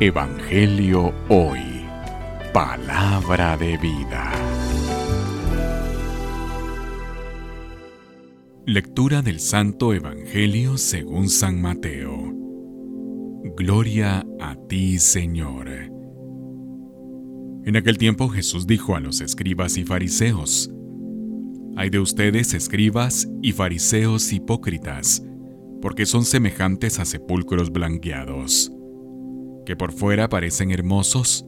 Evangelio Hoy. Palabra de vida. Lectura del Santo Evangelio según San Mateo. Gloria a ti, Señor. En aquel tiempo Jesús dijo a los escribas y fariseos, Hay de ustedes, escribas y fariseos hipócritas, porque son semejantes a sepulcros blanqueados que por fuera parecen hermosos,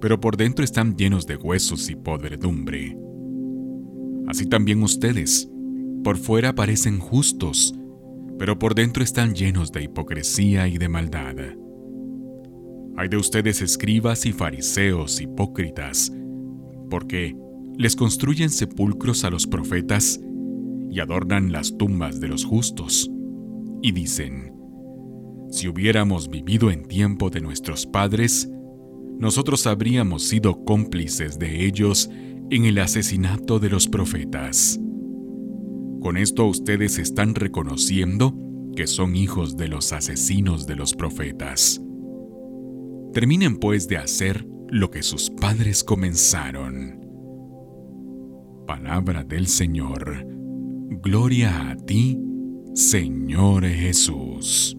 pero por dentro están llenos de huesos y podredumbre. Así también ustedes, por fuera parecen justos, pero por dentro están llenos de hipocresía y de maldad. Hay de ustedes escribas y fariseos hipócritas, porque les construyen sepulcros a los profetas y adornan las tumbas de los justos, y dicen, si hubiéramos vivido en tiempo de nuestros padres, nosotros habríamos sido cómplices de ellos en el asesinato de los profetas. Con esto ustedes están reconociendo que son hijos de los asesinos de los profetas. Terminen pues de hacer lo que sus padres comenzaron. Palabra del Señor. Gloria a ti, Señor Jesús.